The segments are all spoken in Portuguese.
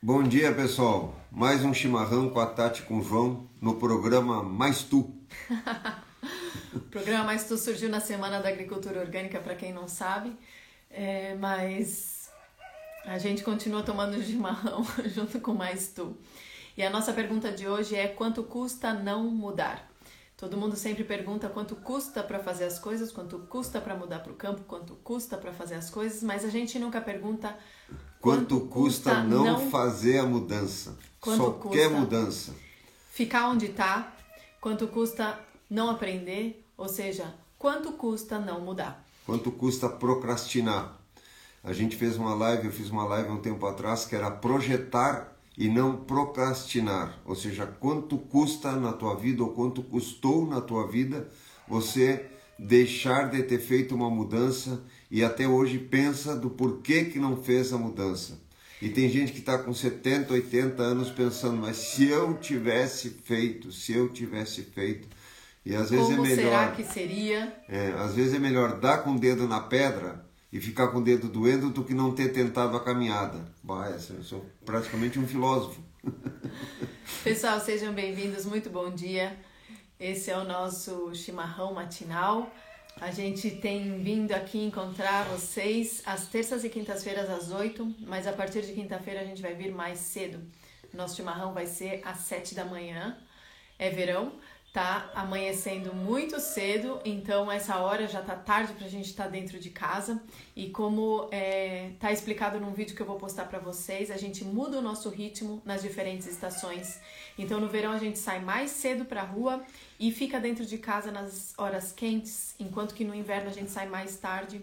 Bom dia, pessoal. Mais um chimarrão com a Tati com o João no programa Mais Tu. o programa Mais Tu surgiu na Semana da Agricultura Orgânica, para quem não sabe, é, mas a gente continua tomando chimarrão junto com Mais Tu. E a nossa pergunta de hoje é: quanto custa não mudar? Todo mundo sempre pergunta quanto custa para fazer as coisas, quanto custa para mudar para o campo, quanto custa para fazer as coisas, mas a gente nunca pergunta quanto, quanto custa, não, não, fazer a mudança. Só quer mudança. Ficar onde está, quanto custa não aprender, ou seja, quanto custa não mudar. Quanto custa procrastinar. A gente fez uma live, eu fiz uma live um tempo atrás que era projetar e não procrastinar, ou seja, quanto custa na tua vida ou quanto custou na tua vida você deixar de ter feito uma mudança e até hoje pensa do porquê que não fez a mudança. E tem gente que está com 70, 80 anos pensando, mas se eu tivesse feito, se eu tivesse feito. E às vezes Como é melhor. Será que seria? É, às vezes é melhor dar com o dedo na pedra e ficar com o dedo doendo do que não ter tentado a caminhada. Bah, eu sou praticamente um filósofo. Pessoal, sejam bem-vindos, muito bom dia. Esse é o nosso chimarrão matinal. A gente tem vindo aqui encontrar vocês às terças e quintas-feiras às oito, mas a partir de quinta-feira a gente vai vir mais cedo. Nosso chimarrão vai ser às sete da manhã. É verão, tá amanhecendo muito cedo, então essa hora já tá tarde pra gente estar tá dentro de casa. E como é, tá explicado num vídeo que eu vou postar para vocês, a gente muda o nosso ritmo nas diferentes estações. Então no verão a gente sai mais cedo pra rua e fica dentro de casa nas horas quentes, enquanto que no inverno a gente sai mais tarde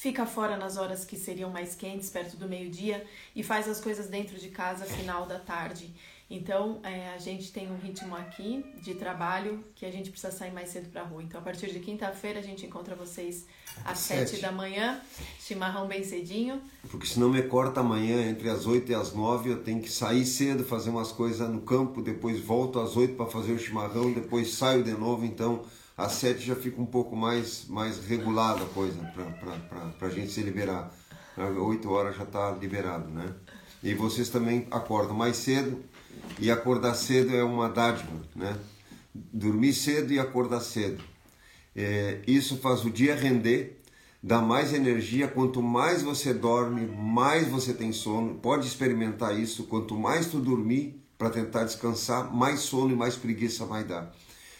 fica fora nas horas que seriam mais quentes, perto do meio-dia, e faz as coisas dentro de casa final da tarde. Então, é, a gente tem um ritmo aqui de trabalho que a gente precisa sair mais cedo para a rua. Então, a partir de quinta-feira, a gente encontra vocês às sete da manhã, chimarrão bem cedinho. Porque senão me corta amanhã, entre as oito e as nove, eu tenho que sair cedo, fazer umas coisas no campo, depois volto às oito para fazer o chimarrão, depois saio de novo. Então, às sete já fica um pouco mais, mais regulada a coisa para a gente se liberar. Oito horas já está liberado, né? E vocês também acordam mais cedo, e acordar cedo é uma dádiva, né? Dormir cedo e acordar cedo. É, isso faz o dia render, dá mais energia. Quanto mais você dorme, mais você tem sono. Pode experimentar isso. Quanto mais tu dormir para tentar descansar, mais sono e mais preguiça vai dar.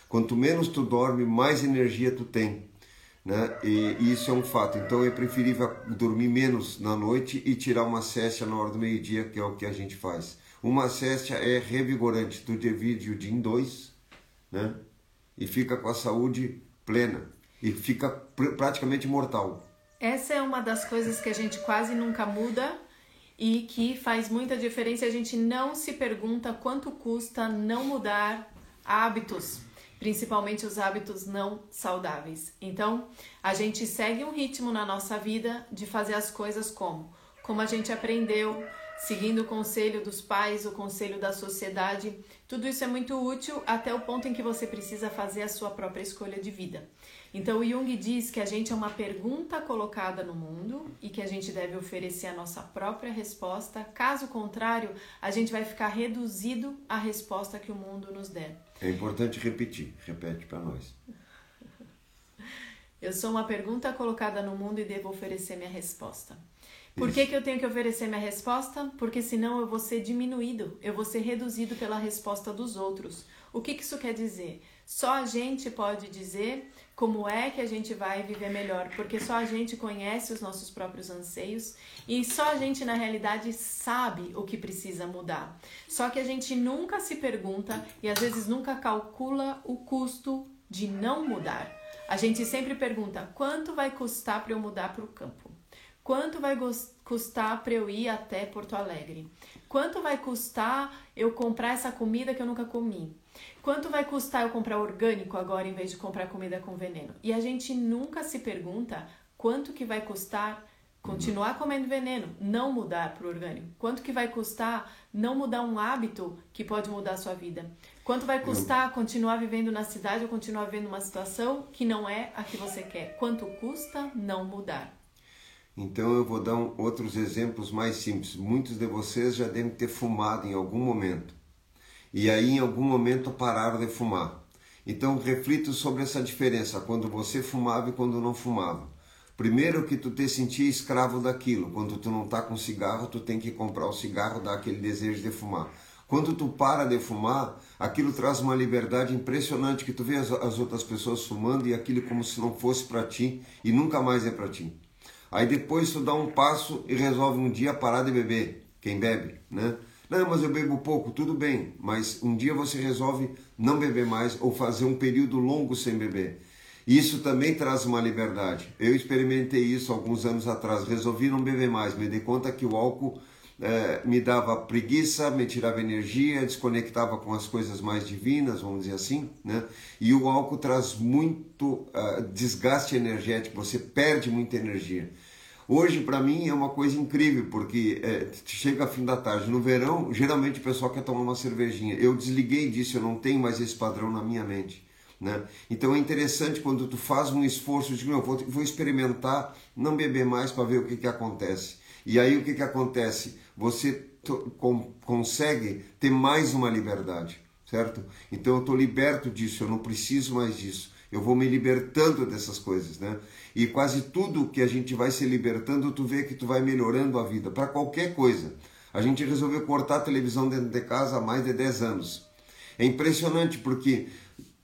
Quanto menos tu dorme, mais energia tu tem. Né? E, e isso é um fato. Então é preferível dormir menos na noite e tirar uma cesta na hora do meio-dia, que é o que a gente faz. Uma cesta é revigorante, tu divide o dia em dois, né? E fica com a saúde plena e fica pr praticamente mortal. Essa é uma das coisas que a gente quase nunca muda e que faz muita diferença. A gente não se pergunta quanto custa não mudar hábitos, principalmente os hábitos não saudáveis. Então, a gente segue um ritmo na nossa vida de fazer as coisas como como a gente aprendeu, seguindo o conselho dos pais, o conselho da sociedade. Tudo isso é muito útil até o ponto em que você precisa fazer a sua própria escolha de vida. Então, o Jung diz que a gente é uma pergunta colocada no mundo e que a gente deve oferecer a nossa própria resposta. Caso contrário, a gente vai ficar reduzido à resposta que o mundo nos der. É importante repetir. Repete para nós. Eu sou uma pergunta colocada no mundo e devo oferecer minha resposta. Por que, que eu tenho que oferecer minha resposta? Porque senão eu vou ser diminuído, eu vou ser reduzido pela resposta dos outros. O que, que isso quer dizer? Só a gente pode dizer como é que a gente vai viver melhor, porque só a gente conhece os nossos próprios anseios e só a gente na realidade sabe o que precisa mudar. Só que a gente nunca se pergunta e às vezes nunca calcula o custo de não mudar. A gente sempre pergunta quanto vai custar para eu mudar para o campo. Quanto vai custar para eu ir até Porto Alegre? Quanto vai custar eu comprar essa comida que eu nunca comi? Quanto vai custar eu comprar orgânico agora em vez de comprar comida com veneno? E a gente nunca se pergunta quanto que vai custar continuar comendo veneno, não mudar para o orgânico. Quanto que vai custar não mudar um hábito que pode mudar a sua vida? Quanto vai custar continuar vivendo na cidade ou continuar vivendo uma situação que não é a que você quer? Quanto custa não mudar? Então eu vou dar outros exemplos mais simples. Muitos de vocês já devem ter fumado em algum momento. E aí em algum momento pararam de fumar. Então reflito sobre essa diferença quando você fumava e quando não fumava. Primeiro que tu te sentia escravo daquilo. Quando tu não tá com cigarro, tu tem que comprar o cigarro, dar aquele desejo de fumar. Quando tu para de fumar, aquilo traz uma liberdade impressionante que tu vê as, as outras pessoas fumando e aquilo como se não fosse para ti e nunca mais é para ti. Aí depois tu dá um passo e resolve um dia parar de beber, quem bebe, né? Não, mas eu bebo pouco, tudo bem, mas um dia você resolve não beber mais ou fazer um período longo sem beber. Isso também traz uma liberdade. Eu experimentei isso alguns anos atrás, resolvi não beber mais, me dei conta que o álcool é, me dava preguiça, me tirava energia, desconectava com as coisas mais divinas, vamos dizer assim, né? E o álcool traz muito uh, desgaste energético, você perde muita energia. Hoje, para mim, é uma coisa incrível, porque é, chega fim da tarde, no verão, geralmente o pessoal quer tomar uma cervejinha. Eu desliguei disso, eu não tenho mais esse padrão na minha mente. Né? Então é interessante quando tu faz um esforço de, eu vou, vou experimentar não beber mais para ver o que, que acontece. E aí o que, que acontece? Você consegue ter mais uma liberdade, certo? Então eu estou liberto disso, eu não preciso mais disso. Eu vou me libertando dessas coisas, né? E quase tudo que a gente vai se libertando, tu vê que tu vai melhorando a vida para qualquer coisa. A gente resolveu cortar a televisão dentro de casa há mais de 10 anos. É impressionante porque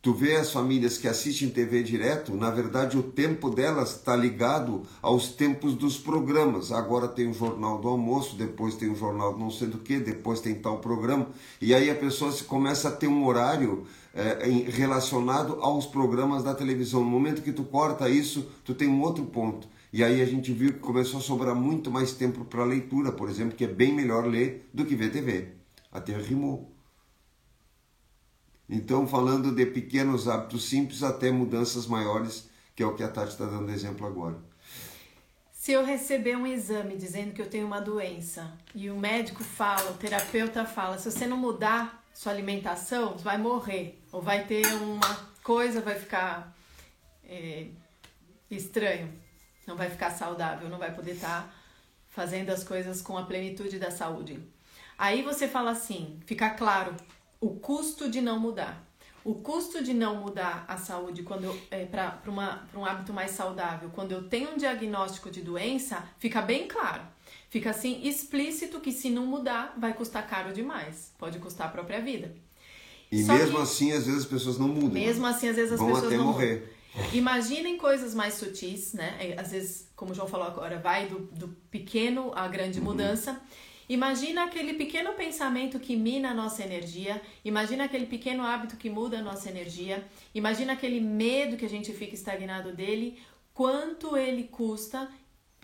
Tu vê as famílias que assistem TV direto, na verdade o tempo delas está ligado aos tempos dos programas. Agora tem o Jornal do Almoço, depois tem o Jornal não sei do que, depois tem tal programa. E aí a pessoa se começa a ter um horário é, relacionado aos programas da televisão. No momento que tu corta isso, tu tem um outro ponto. E aí a gente viu que começou a sobrar muito mais tempo para leitura, por exemplo, que é bem melhor ler do que ver TV. Até rimou. Então, falando de pequenos hábitos simples até mudanças maiores, que é o que a Tati está dando exemplo agora. Se eu receber um exame dizendo que eu tenho uma doença e o médico fala, o terapeuta fala, se você não mudar sua alimentação, vai morrer. Ou vai ter uma coisa, vai ficar é, estranho, não vai ficar saudável, não vai poder estar tá fazendo as coisas com a plenitude da saúde. Aí você fala assim, fica claro o custo de não mudar. O custo de não mudar a saúde quando é, para um hábito mais saudável, quando eu tenho um diagnóstico de doença, fica bem claro. Fica assim explícito que se não mudar, vai custar caro demais. Pode custar a própria vida. E Só mesmo que, assim, às vezes as pessoas não mudam. Mesmo assim, às vezes as Vão pessoas até não morrer. Mudam. Imaginem coisas mais sutis, né? Às vezes, como o João falou agora, vai do, do pequeno à grande uhum. mudança. Imagina aquele pequeno pensamento que mina a nossa energia, imagina aquele pequeno hábito que muda a nossa energia, imagina aquele medo que a gente fica estagnado dele, quanto ele custa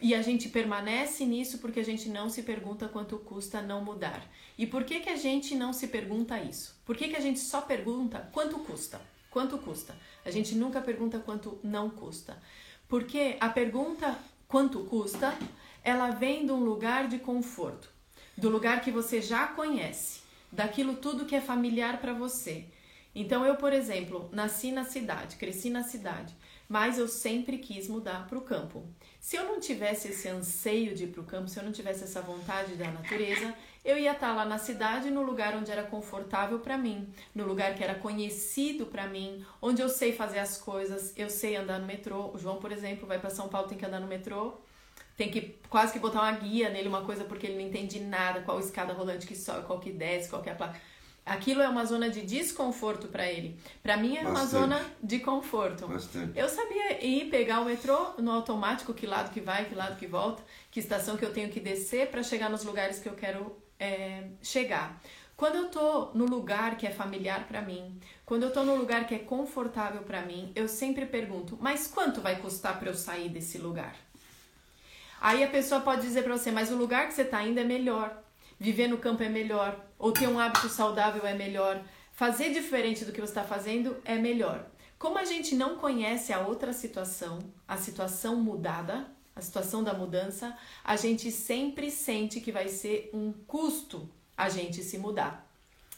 e a gente permanece nisso porque a gente não se pergunta quanto custa não mudar. E por que, que a gente não se pergunta isso? Por que, que a gente só pergunta quanto custa? Quanto custa? A gente nunca pergunta quanto não custa. Porque a pergunta quanto custa, ela vem de um lugar de conforto do lugar que você já conhece, daquilo tudo que é familiar para você. Então eu, por exemplo, nasci na cidade, cresci na cidade, mas eu sempre quis mudar para o campo. Se eu não tivesse esse anseio de ir para o campo, se eu não tivesse essa vontade da natureza, eu ia estar tá lá na cidade, no lugar onde era confortável para mim, no lugar que era conhecido para mim, onde eu sei fazer as coisas, eu sei andar no metrô. O João, por exemplo, vai para São Paulo, tem que andar no metrô tem que quase que botar uma guia nele, uma coisa, porque ele não entende nada, qual escada rolante que sobe, qual que desce, qual que é a placa. Aquilo é uma zona de desconforto para ele. Para mim é Bastante. uma zona de conforto. Bastante. Eu sabia ir pegar o metrô no automático, que lado que vai, que lado que volta, que estação que eu tenho que descer para chegar nos lugares que eu quero é, chegar. Quando eu tô no lugar que é familiar para mim, quando eu tô no lugar que é confortável para mim, eu sempre pergunto: mas quanto vai custar para eu sair desse lugar? Aí a pessoa pode dizer para você, mas o lugar que você está indo é melhor, viver no campo é melhor, ou ter um hábito saudável é melhor, fazer diferente do que você está fazendo é melhor. Como a gente não conhece a outra situação, a situação mudada, a situação da mudança, a gente sempre sente que vai ser um custo a gente se mudar.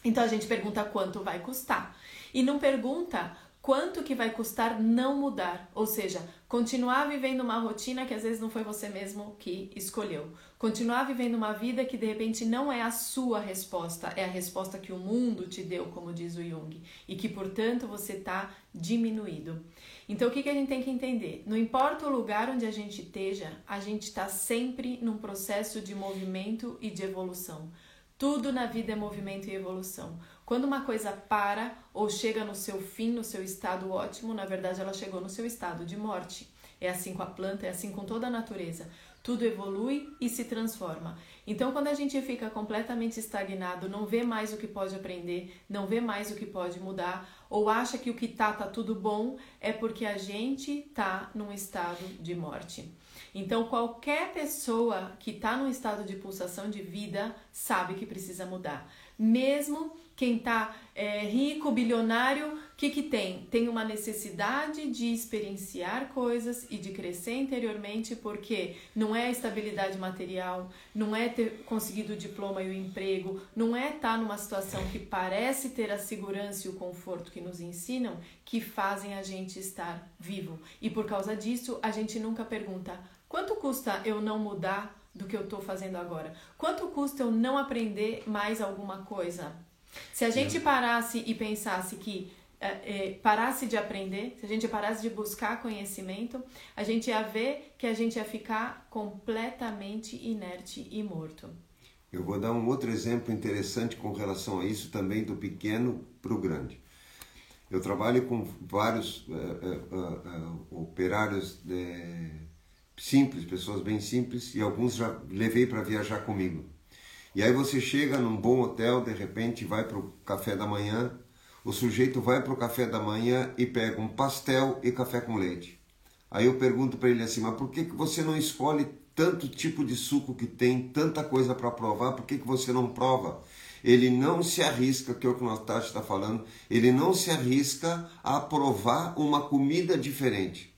Então a gente pergunta quanto vai custar e não pergunta quanto que vai custar não mudar, ou seja, continuar vivendo uma rotina que às vezes não foi você mesmo que escolheu, continuar vivendo uma vida que de repente não é a sua resposta, é a resposta que o mundo te deu, como diz o Jung, e que portanto você está diminuído. Então o que, que a gente tem que entender? Não importa o lugar onde a gente esteja, a gente está sempre num processo de movimento e de evolução. Tudo na vida é movimento e evolução. Quando uma coisa para ou chega no seu fim, no seu estado ótimo, na verdade ela chegou no seu estado de morte. É assim com a planta, é assim com toda a natureza. Tudo evolui e se transforma. Então, quando a gente fica completamente estagnado, não vê mais o que pode aprender, não vê mais o que pode mudar, ou acha que o que tá tá tudo bom, é porque a gente tá num estado de morte. Então, qualquer pessoa que está num estado de pulsação de vida sabe que precisa mudar. Mesmo quem está é, rico, bilionário, o que, que tem? Tem uma necessidade de experienciar coisas e de crescer interiormente, porque não é estabilidade material, não é ter conseguido o diploma e o emprego, não é estar tá numa situação que parece ter a segurança e o conforto que nos ensinam, que fazem a gente estar vivo. E por causa disso, a gente nunca pergunta: quanto custa eu não mudar do que eu estou fazendo agora? Quanto custa eu não aprender mais alguma coisa? Se a gente parasse e pensasse que é, é, parasse de aprender, se a gente parasse de buscar conhecimento, a gente ia ver que a gente ia ficar completamente inerte e morto. Eu vou dar um outro exemplo interessante com relação a isso também do pequeno para o grande. Eu trabalho com vários uh, uh, uh, operários de, simples, pessoas bem simples, e alguns já levei para viajar comigo. E aí você chega num bom hotel, de repente vai para o café da manhã, o sujeito vai para o café da manhã e pega um pastel e café com leite. Aí eu pergunto para ele assim, mas por que, que você não escolhe tanto tipo de suco que tem, tanta coisa para provar, por que, que você não prova? Ele não se arrisca, que é o que o Natasha está falando, ele não se arrisca a provar uma comida diferente.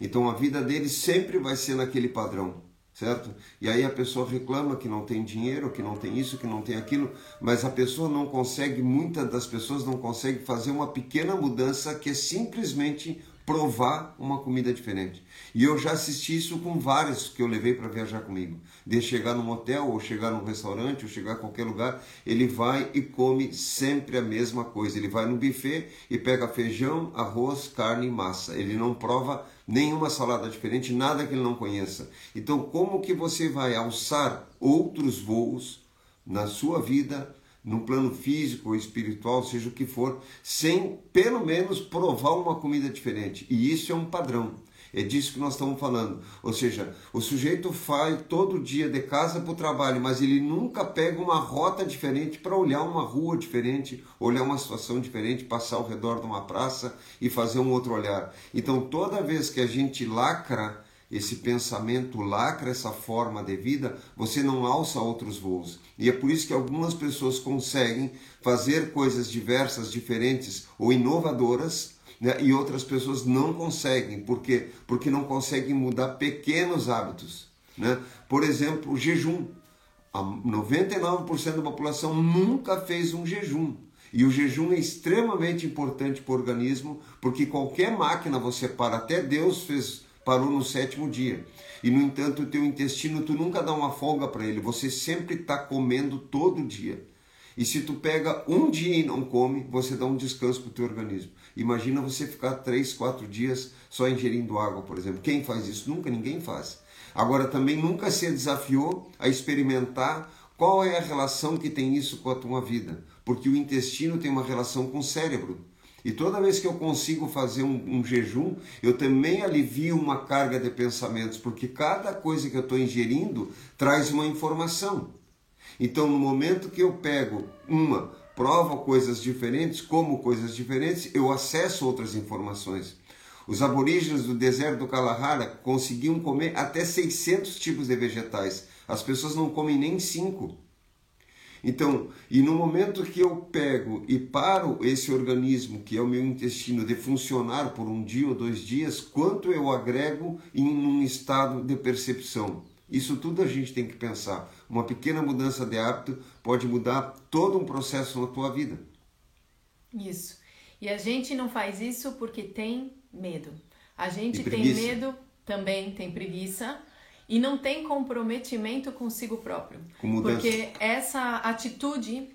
Então a vida dele sempre vai ser naquele padrão certo? E aí a pessoa reclama que não tem dinheiro, que não tem isso, que não tem aquilo, mas a pessoa não consegue, muitas das pessoas não conseguem fazer uma pequena mudança que é simplesmente provar uma comida diferente. E eu já assisti isso com vários que eu levei para viajar comigo. De chegar num hotel, ou chegar num restaurante, ou chegar a qualquer lugar, ele vai e come sempre a mesma coisa. Ele vai no buffet e pega feijão, arroz, carne e massa. Ele não prova nenhuma salada diferente, nada que ele não conheça. Então, como que você vai alçar outros voos na sua vida no plano físico ou espiritual, seja o que for, sem pelo menos provar uma comida diferente. E isso é um padrão. É disso que nós estamos falando. Ou seja, o sujeito faz todo dia de casa para o trabalho, mas ele nunca pega uma rota diferente para olhar uma rua diferente, olhar uma situação diferente, passar ao redor de uma praça e fazer um outro olhar. Então, toda vez que a gente lacra esse pensamento lacra essa forma de vida, você não alça outros voos. E é por isso que algumas pessoas conseguem fazer coisas diversas, diferentes ou inovadoras, né? e outras pessoas não conseguem. Por quê? Porque não conseguem mudar pequenos hábitos. Né? Por exemplo, o jejum. 99% da população nunca fez um jejum. E o jejum é extremamente importante para o organismo, porque qualquer máquina você para, até Deus fez parou no sétimo dia. E no entanto, o teu intestino tu nunca dá uma folga para ele, você sempre está comendo todo dia. E se tu pega um dia e não come, você dá um descanso para o teu organismo. Imagina você ficar três, quatro dias só ingerindo água, por exemplo. Quem faz isso? Nunca ninguém faz. Agora também nunca se desafiou a experimentar qual é a relação que tem isso com a tua vida, porque o intestino tem uma relação com o cérebro. E toda vez que eu consigo fazer um, um, jejum, eu também alivio uma carga de pensamentos, porque cada coisa que eu estou ingerindo traz uma informação. Então, no momento que eu pego uma, provo coisas diferentes, como coisas diferentes, eu acesso outras informações. Os aborígenes do deserto do Kalahara conseguiam comer até 600 tipos de vegetais. As pessoas não comem nem cinco. Então, e no momento que eu pego e paro esse organismo, que é o meu intestino, de funcionar por um dia ou dois dias, quanto eu agrego em um estado de percepção? Isso tudo a gente tem que pensar. Uma pequena mudança de hábito pode mudar todo um processo na tua vida. Isso. E a gente não faz isso porque tem medo. A gente tem medo, também tem preguiça e não tem comprometimento consigo próprio. Com. Porque essa atitude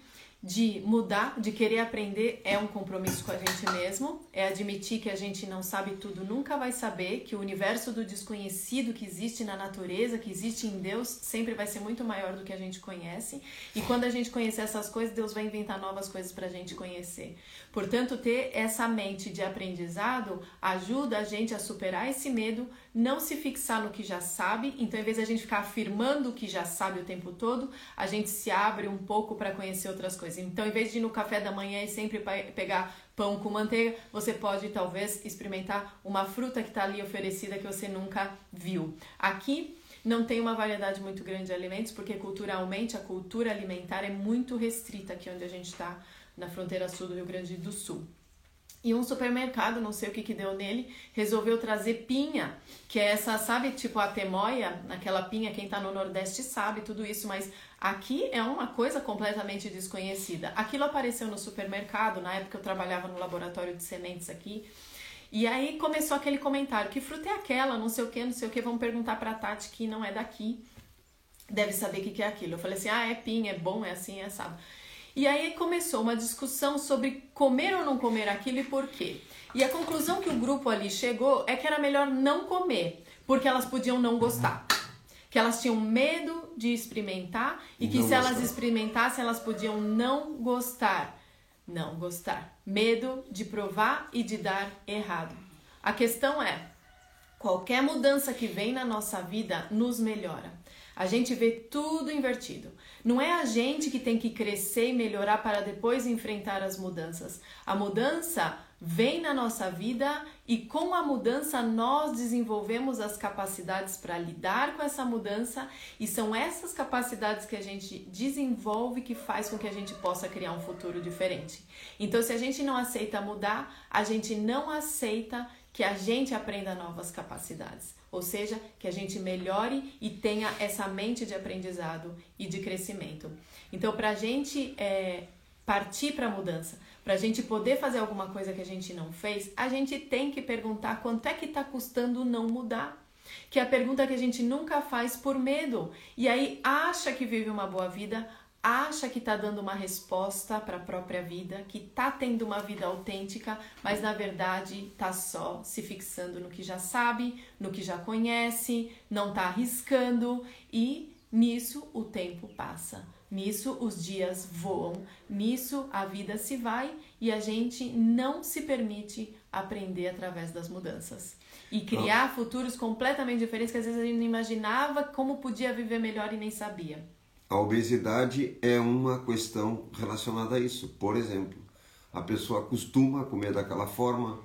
de mudar, de querer aprender, é um compromisso com a gente mesmo, é admitir que a gente não sabe tudo, nunca vai saber, que o universo do desconhecido que existe na natureza, que existe em Deus, sempre vai ser muito maior do que a gente conhece. E quando a gente conhecer essas coisas, Deus vai inventar novas coisas para a gente conhecer. Portanto, ter essa mente de aprendizado ajuda a gente a superar esse medo, não se fixar no que já sabe. Então, em vez de a gente ficar afirmando o que já sabe o tempo todo, a gente se abre um pouco para conhecer outras coisas. Então, em vez de ir no café da manhã e sempre pe- pegar pão com manteiga, você pode talvez experimentar uma fruta que está ali oferecida que você nunca viu. Aqui não tem uma variedade muito grande de alimentos, porque culturalmente a cultura alimentar é muito restrita aqui onde a gente está, na fronteira sul do Rio Grande do Sul. E um supermercado, não sei o que que deu nele, resolveu trazer pinha, que é essa, sabe, tipo a temoia, aquela pinha, quem tá no Nordeste sabe tudo isso, mas aqui é uma coisa completamente desconhecida. Aquilo apareceu no supermercado, na época eu trabalhava no laboratório de sementes aqui, e aí começou aquele comentário, que fruta é aquela, não sei o que, não sei o que, vamos perguntar pra Tati que não é daqui, deve saber o que que é aquilo. Eu falei assim, ah, é pinha, é bom, é assim, é sabe. E aí começou uma discussão sobre comer ou não comer aquilo e por quê. E a conclusão que o grupo ali chegou é que era melhor não comer, porque elas podiam não gostar. Que elas tinham medo de experimentar e que Não se elas gostar. experimentassem, elas podiam não gostar. Não gostar. Medo de provar e de dar errado. A questão é: Qualquer mudança que vem na nossa vida nos melhora. A gente vê tudo invertido. Não é a gente que tem que crescer e melhorar para depois enfrentar as mudanças. A mudança vem na nossa vida e com a mudança nós desenvolvemos as capacidades para lidar com essa mudança e são essas capacidades que a gente desenvolve que faz com que a gente possa criar um futuro diferente. Então, se a gente não aceita mudar, a gente não aceita que a gente aprenda novas capacidades, ou seja, que a gente melhore e tenha essa mente de aprendizado e de crescimento. Então, para a gente é, partir para a mudança, para a gente poder fazer alguma coisa que a gente não fez, a gente tem que perguntar quanto é que está custando não mudar. Que é a pergunta que a gente nunca faz por medo. E aí acha que vive uma boa vida, acha que está dando uma resposta para a própria vida, que está tendo uma vida autêntica, mas na verdade está só se fixando no que já sabe, no que já conhece, não está arriscando e nisso o tempo passa. Nisso os dias voam, nisso a vida se vai e a gente não se permite aprender através das mudanças e criar futuros completamente diferentes que às vezes a gente não imaginava como podia viver melhor e nem sabia. A obesidade é uma questão relacionada a isso. Por exemplo, a pessoa costuma comer daquela forma,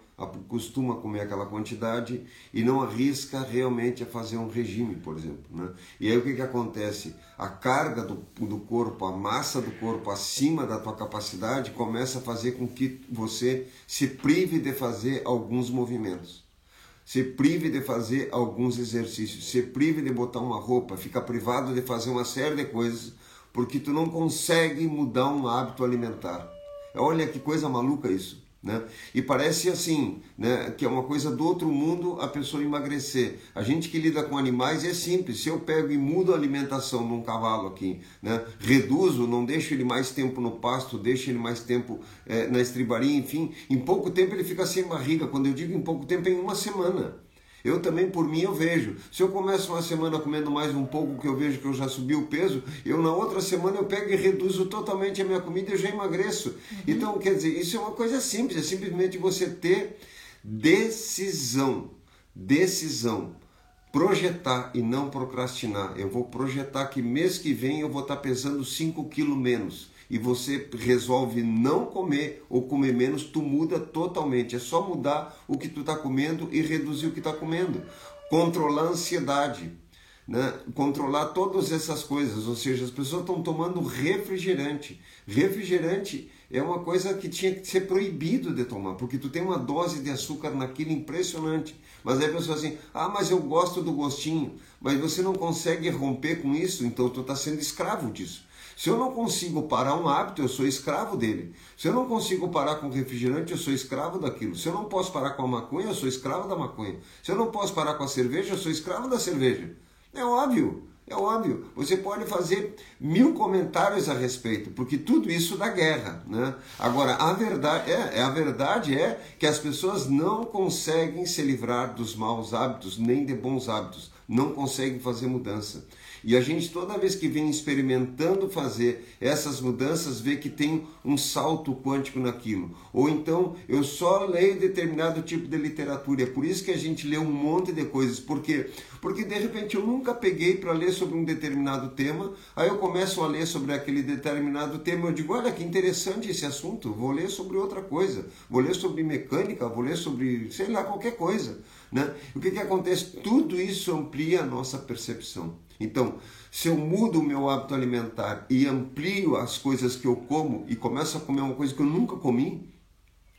costuma comer aquela quantidade e não arrisca realmente a fazer um regime, por exemplo. Né? E aí o que, que acontece? A carga do, do corpo, a massa do corpo acima da tua capacidade começa a fazer com que você se prive de fazer alguns movimentos se prive de fazer alguns exercícios, se prive de botar uma roupa, fica privado de fazer uma série de coisas, porque tu não consegue mudar um hábito alimentar. Olha que coisa maluca isso. Né? E parece assim, né, que é uma coisa do outro mundo a pessoa emagrecer. A gente que lida com animais é simples. Se eu pego e mudo a alimentação num cavalo aqui, né, reduzo, não deixo ele mais tempo no pasto, deixo ele mais tempo é, na estribaria, enfim, em pouco tempo ele fica sem barriga. Quando eu digo em pouco tempo, é em uma semana. Eu também, por mim, eu vejo. Se eu começo uma semana comendo mais um pouco, que eu vejo que eu já subi o peso, eu na outra semana eu pego e reduzo totalmente a minha comida e eu já emagreço. Uhum. Então, quer dizer, isso é uma coisa simples, é simplesmente você ter decisão. Decisão. Projetar e não procrastinar. Eu vou projetar que mês que vem eu vou estar pesando 5 quilos menos e você resolve não comer ou comer menos, tu muda totalmente. É só mudar o que tu está comendo e reduzir o que está comendo. Controlar a ansiedade. né, controlar todas essas coisas, ou seja, as pessoas estão tomando refrigerante. Refrigerante é uma coisa que tinha que ser proibido de tomar, porque tu tem uma dose de açúcar naquilo impressionante. Mas aí a pessoa assim, ah, mas eu gosto do gostinho, mas você não consegue romper com isso, então tu está sendo escravo disso. Se eu não consigo parar um hábito, eu sou escravo dele. Se eu não consigo parar com refrigerante, eu sou escravo daquilo. Se eu não posso parar com a maconha, eu sou escravo da maconha. Se eu não posso parar com a cerveja, eu sou escravo da cerveja. É óbvio. É óbvio, você pode fazer mil comentários a respeito, porque tudo isso dá guerra, né? Agora, a verdade é, é, a verdade é que as pessoas não conseguem se livrar dos maus hábitos nem de bons hábitos, não conseguem fazer mudança. E a gente, toda vez que vem experimentando fazer essas mudanças, vê que tem um salto quântico naquilo. Ou então, eu só leio determinado tipo de literatura. É por isso que a gente lê um monte de coisas. Por quê? Porque de repente eu nunca peguei para ler sobre um determinado tema, aí eu começo a ler sobre aquele determinado tema, eu digo, olha que interessante esse assunto, vou ler sobre outra coisa, vou ler sobre mecânica, vou ler sobre, sei lá, qualquer coisa. Né? O que, que acontece? Tudo isso amplia a nossa percepção. Então, se eu mudo o meu hábito alimentar e amplio as coisas que eu como e começo a comer uma coisa que eu nunca comi,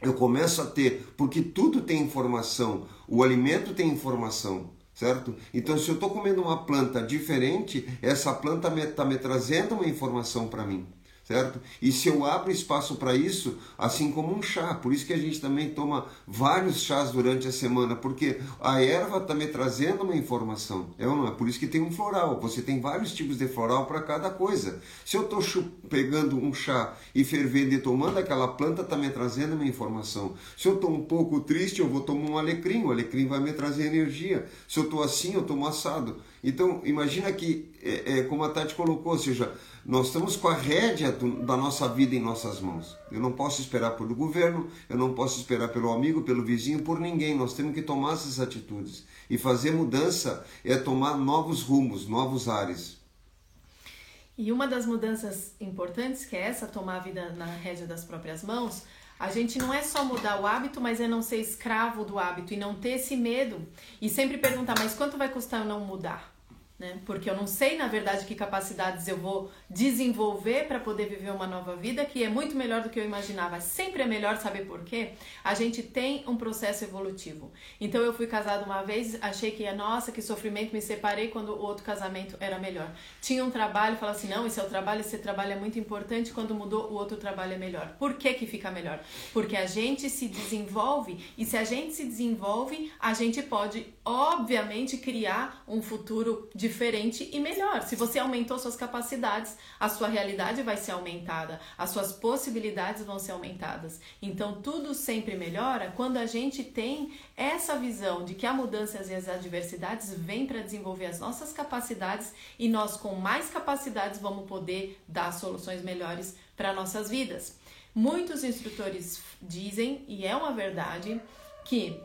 eu começo a ter, porque tudo tem informação, o alimento tem informação, certo? Então, se eu estou comendo uma planta diferente, essa planta está me, tá me trazendo uma informação para mim certo? E se eu abro espaço para isso, assim como um chá, por isso que a gente também toma vários chás durante a semana, porque a erva está me trazendo uma informação, é ou não é? Por isso que tem um floral, você tem vários tipos de floral para cada coisa. Se eu estou pegando um chá e fervendo e tomando aquela planta, está me trazendo uma informação. Se eu estou um pouco triste, eu vou tomar um alecrim, o alecrim vai me trazer energia. Se eu estou assim, eu tomo assado. Então, imagina que, é, é, como a Tati colocou, ou seja, nós estamos com a rédea do, da nossa vida em nossas mãos. Eu não posso esperar pelo governo, eu não posso esperar pelo amigo, pelo vizinho, por ninguém. Nós temos que tomar essas atitudes. E fazer mudança é tomar novos rumos, novos ares. E uma das mudanças importantes, que é essa, tomar a vida na rédea das próprias mãos, a gente não é só mudar o hábito, mas é não ser escravo do hábito e não ter esse medo. E sempre perguntar, mas quanto vai custar eu não mudar? Né? Porque eu não sei, na verdade, que capacidades eu vou desenvolver para poder viver uma nova vida, que é muito melhor do que eu imaginava. Sempre é melhor saber por quê? A gente tem um processo evolutivo. Então eu fui casada uma vez, achei que, nossa, que sofrimento, me separei quando o outro casamento era melhor. Tinha um trabalho, falava assim, não, esse é o trabalho, esse trabalho é muito importante, quando mudou, o outro trabalho é melhor. Por que que fica melhor? Porque a gente se desenvolve e se a gente se desenvolve, a gente pode, obviamente, criar um futuro de diferente e melhor. Se você aumentou suas capacidades, a sua realidade vai ser aumentada, as suas possibilidades vão ser aumentadas. Então tudo sempre melhora quando a gente tem essa visão de que a mudança e as adversidades vêm para desenvolver as nossas capacidades e nós com mais capacidades vamos poder dar soluções melhores para nossas vidas. Muitos instrutores dizem, e é uma verdade, que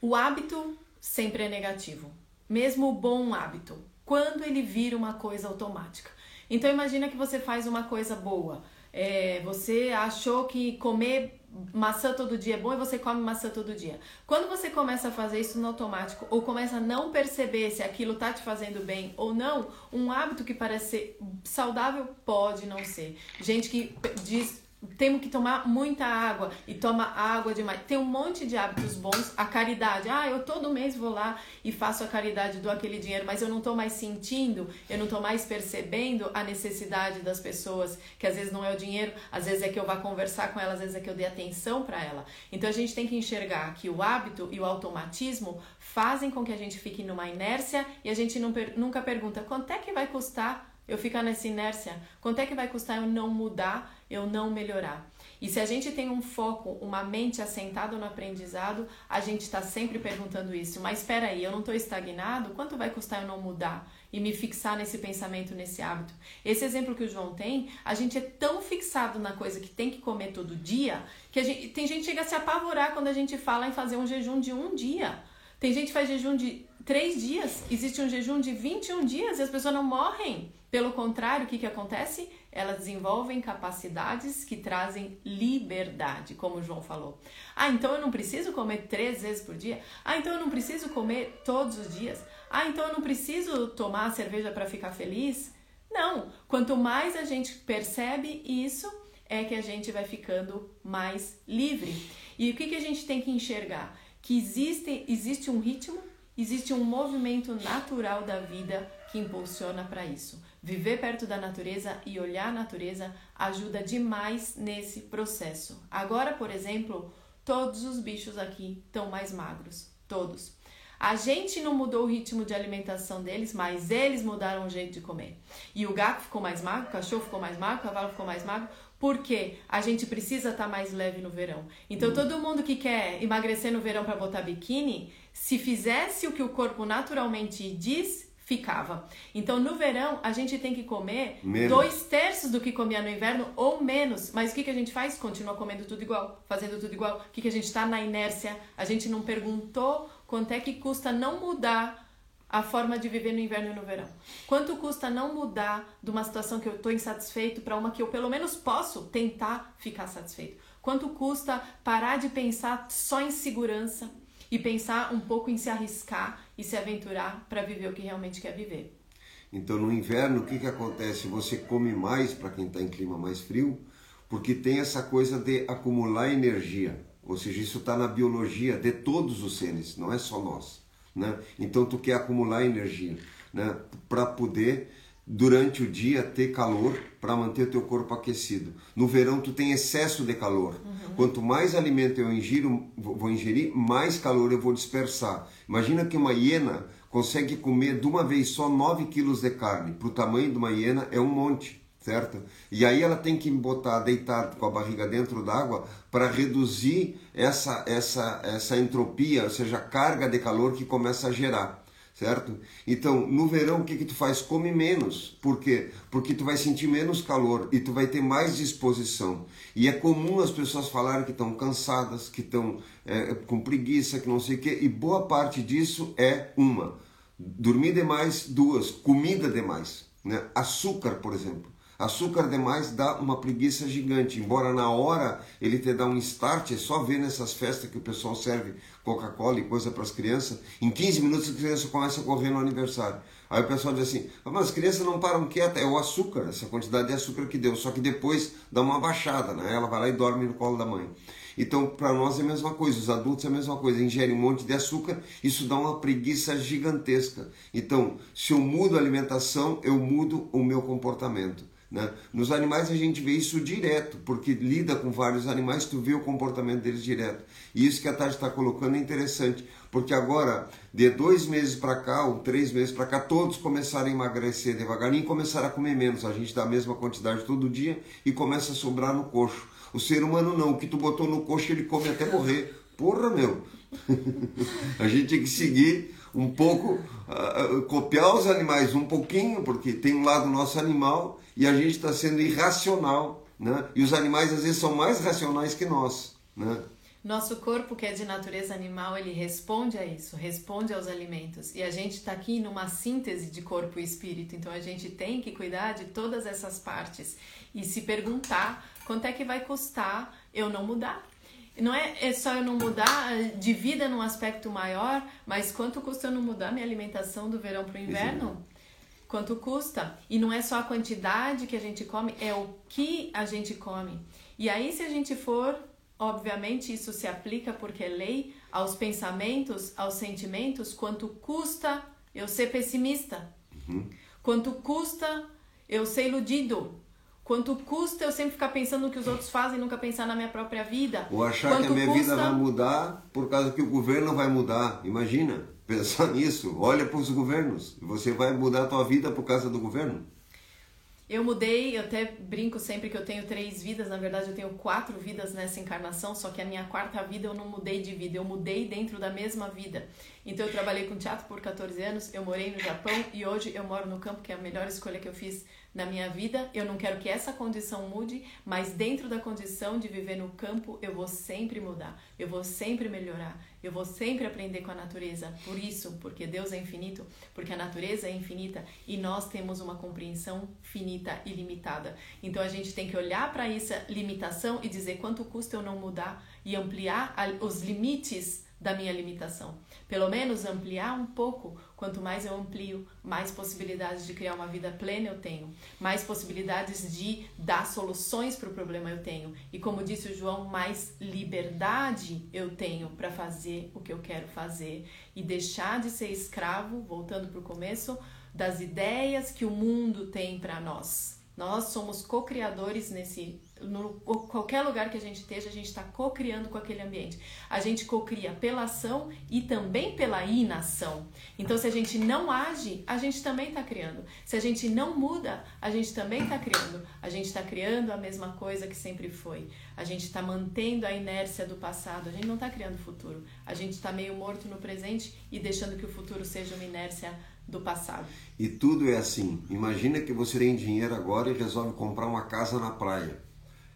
o hábito sempre é negativo mesmo o bom hábito, quando ele vira uma coisa automática. Então imagina que você faz uma coisa boa. É, você achou que comer maçã todo dia é bom e você come maçã todo dia. Quando você começa a fazer isso no automático ou começa a não perceber se aquilo tá te fazendo bem ou não, um hábito que parece ser saudável pode não ser. Gente que diz temos que tomar muita água e toma água demais. Tem um monte de hábitos bons. A caridade. Ah, eu todo mês vou lá e faço a caridade, dou aquele dinheiro, mas eu não estou mais sentindo, eu não estou mais percebendo a necessidade das pessoas, que às vezes não é o dinheiro, às vezes é que eu vá conversar com ela, às vezes é que eu dê atenção para ela. Então a gente tem que enxergar que o hábito e o automatismo fazem com que a gente fique numa inércia e a gente não, nunca pergunta quanto é que vai custar eu ficar nessa inércia? Quanto é que vai custar eu não mudar, eu não melhorar? E se a gente tem um foco, uma mente assentada no aprendizado, a gente está sempre perguntando isso. Mas espera aí, eu não estou estagnado? Quanto vai custar eu não mudar e me fixar nesse pensamento, nesse hábito? Esse exemplo que o João tem, a gente é tão fixado na coisa que tem que comer todo dia que gente, tem gente que chega a se apavorar quando a gente fala em fazer um jejum de um dia. Tem gente que faz jejum de três dias, existe um jejum de 21 dias e as pessoas não morrem. Pelo contrário, o que, que acontece? Elas desenvolvem capacidades que trazem liberdade, como o João falou. Ah, então eu não preciso comer três vezes por dia? Ah, então eu não preciso comer todos os dias? Ah, então eu não preciso tomar cerveja para ficar feliz? Não. Quanto mais a gente percebe isso, é que a gente vai ficando mais livre. E o que, que a gente tem que enxergar? Que existe, existe um ritmo, existe um movimento natural da vida que impulsiona para isso. Viver perto da natureza e olhar a natureza ajuda demais nesse processo. Agora, por exemplo, todos os bichos aqui estão mais magros, todos. A gente não mudou o ritmo de alimentação deles, mas eles mudaram o jeito de comer. E o gato ficou mais magro, o cachorro ficou mais magro, o cavalo ficou mais magro, porque a gente precisa estar tá mais leve no verão. Então, todo mundo que quer emagrecer no verão para botar biquíni, se fizesse o que o corpo naturalmente diz, ficava. Então, no verão, a gente tem que comer menos. dois terços do que comia no inverno ou menos. Mas o que, que a gente faz? Continua comendo tudo igual, fazendo tudo igual. O que, que a gente está na inércia? A gente não perguntou quanto é que custa não mudar a forma de viver no inverno e no verão. Quanto custa não mudar de uma situação que eu estou insatisfeito para uma que eu pelo menos posso tentar ficar satisfeito? Quanto custa parar de pensar só em segurança e pensar um pouco em se arriscar e se aventurar para viver o que realmente quer viver. Então, no inverno, o que, que acontece? Você come mais para quem está em clima mais frio, porque tem essa coisa de acumular energia. Ou seja, isso está na biologia de todos os seres, não é só nós. Né? Então, tu quer acumular energia né? para poder durante o dia ter calor para manter o teu corpo aquecido. No verão tu tem excesso de calor. Quanto mais alimento eu ingiro, vou ingerir, mais calor eu vou dispersar. Imagina que uma hiena consegue comer de uma vez só 9 quilos de carne. Para o tamanho de uma hiena é um monte, certo? E aí ela tem que botar, deitar com a barriga dentro d'água para reduzir essa, essa, essa entropia, ou seja, a carga de calor que começa a gerar certo? Então, no verão, o que que tu faz? Come menos. Por quê? Porque tu vai sentir menos calor e tu vai ter mais disposição. E é comum as pessoas falarem que estão cansadas, que estão é, com preguiça, que não sei o quê, e boa parte disso é uma. Dormir demais, duas. Comida demais. Né? Açúcar, por exemplo. Açúcar demais dá uma preguiça gigante, embora na hora ele te dá um start, é só ver nessas festas que o pessoal serve Coca-Cola e coisa para as crianças, em 15 minutos a criança começa a correr no aniversário. Aí o pessoal diz assim, ah, mas as crianças não param quietas, é o açúcar, essa quantidade de açúcar que deu, só que depois dá uma baixada, né? ela vai lá e dorme no colo da mãe. Então, para nós é a mesma coisa, os adultos é a mesma coisa, ingerem um monte de açúcar, isso dá uma preguiça gigantesca. Então, se eu mudo a alimentação, eu mudo o meu comportamento. Né? Nos animais a gente vê isso direto, porque lida com vários animais, tu vê o comportamento deles direto. E isso que a Tati está colocando é interessante, porque agora, de dois meses para cá, ou três meses para cá, todos começaram a emagrecer devagarinho e começaram a comer menos. A gente dá a mesma quantidade todo dia e começa a sobrar no coxo. O ser humano não, o que tu botou no coxo ele come até morrer. Porra, meu! a gente tem que seguir um pouco, uh, copiar os animais um pouquinho, porque tem um lado nosso animal e a gente está sendo irracional, né? E os animais às vezes são mais racionais que nós, né? Nosso corpo, que é de natureza animal, ele responde a isso, responde aos alimentos. E a gente está aqui numa síntese de corpo e espírito, então a gente tem que cuidar de todas essas partes e se perguntar quanto é que vai custar eu não mudar. Não é, é só eu não mudar de vida num aspecto maior, mas quanto custa eu não mudar minha alimentação do verão para o inverno? quanto custa. E não é só a quantidade que a gente come, é o que a gente come. E aí, se a gente for, obviamente, isso se aplica porque é lei aos pensamentos, aos sentimentos, quanto custa eu ser pessimista? Uhum. Quanto custa eu ser iludido? Quanto custa eu sempre ficar pensando no que os outros fazem e nunca pensar na minha própria vida? Ou achar Quanto que a minha custa... vida vai mudar por causa que o governo vai mudar. Imagina pensar nisso. Olha para os governos. Você vai mudar a tua vida por causa do governo? Eu mudei, eu até brinco sempre que eu tenho três vidas, na verdade eu tenho quatro vidas nessa encarnação, só que a minha quarta vida eu não mudei de vida, eu mudei dentro da mesma vida. Então eu trabalhei com teatro por 14 anos, eu morei no Japão e hoje eu moro no campo, que é a melhor escolha que eu fiz na minha vida. Eu não quero que essa condição mude, mas dentro da condição de viver no campo, eu vou sempre mudar, eu vou sempre melhorar, Eu vou sempre aprender com a natureza. Por isso, porque Deus é infinito, porque a natureza é infinita e nós temos uma compreensão finita e limitada. Então a gente tem que olhar para essa limitação e dizer quanto custa eu não mudar e ampliar os limites da minha limitação. Pelo menos ampliar um pouco. Quanto mais eu amplio, mais possibilidades de criar uma vida plena eu tenho, mais possibilidades de dar soluções para o problema eu tenho. E como disse o João, mais liberdade eu tenho para fazer o que eu quero fazer e deixar de ser escravo, voltando para o começo, das ideias que o mundo tem para nós. Nós somos co-criadores nesse. No, qualquer lugar que a gente esteja, a gente está co-criando com aquele ambiente. A gente co-cria pela ação e também pela inação. Então, se a gente não age, a gente também está criando. Se a gente não muda, a gente também está criando. A gente está criando a mesma coisa que sempre foi. A gente está mantendo a inércia do passado. A gente não está criando futuro. A gente está meio morto no presente e deixando que o futuro seja uma inércia do passado. E tudo é assim. Imagina que você tem dinheiro agora e resolve comprar uma casa na praia.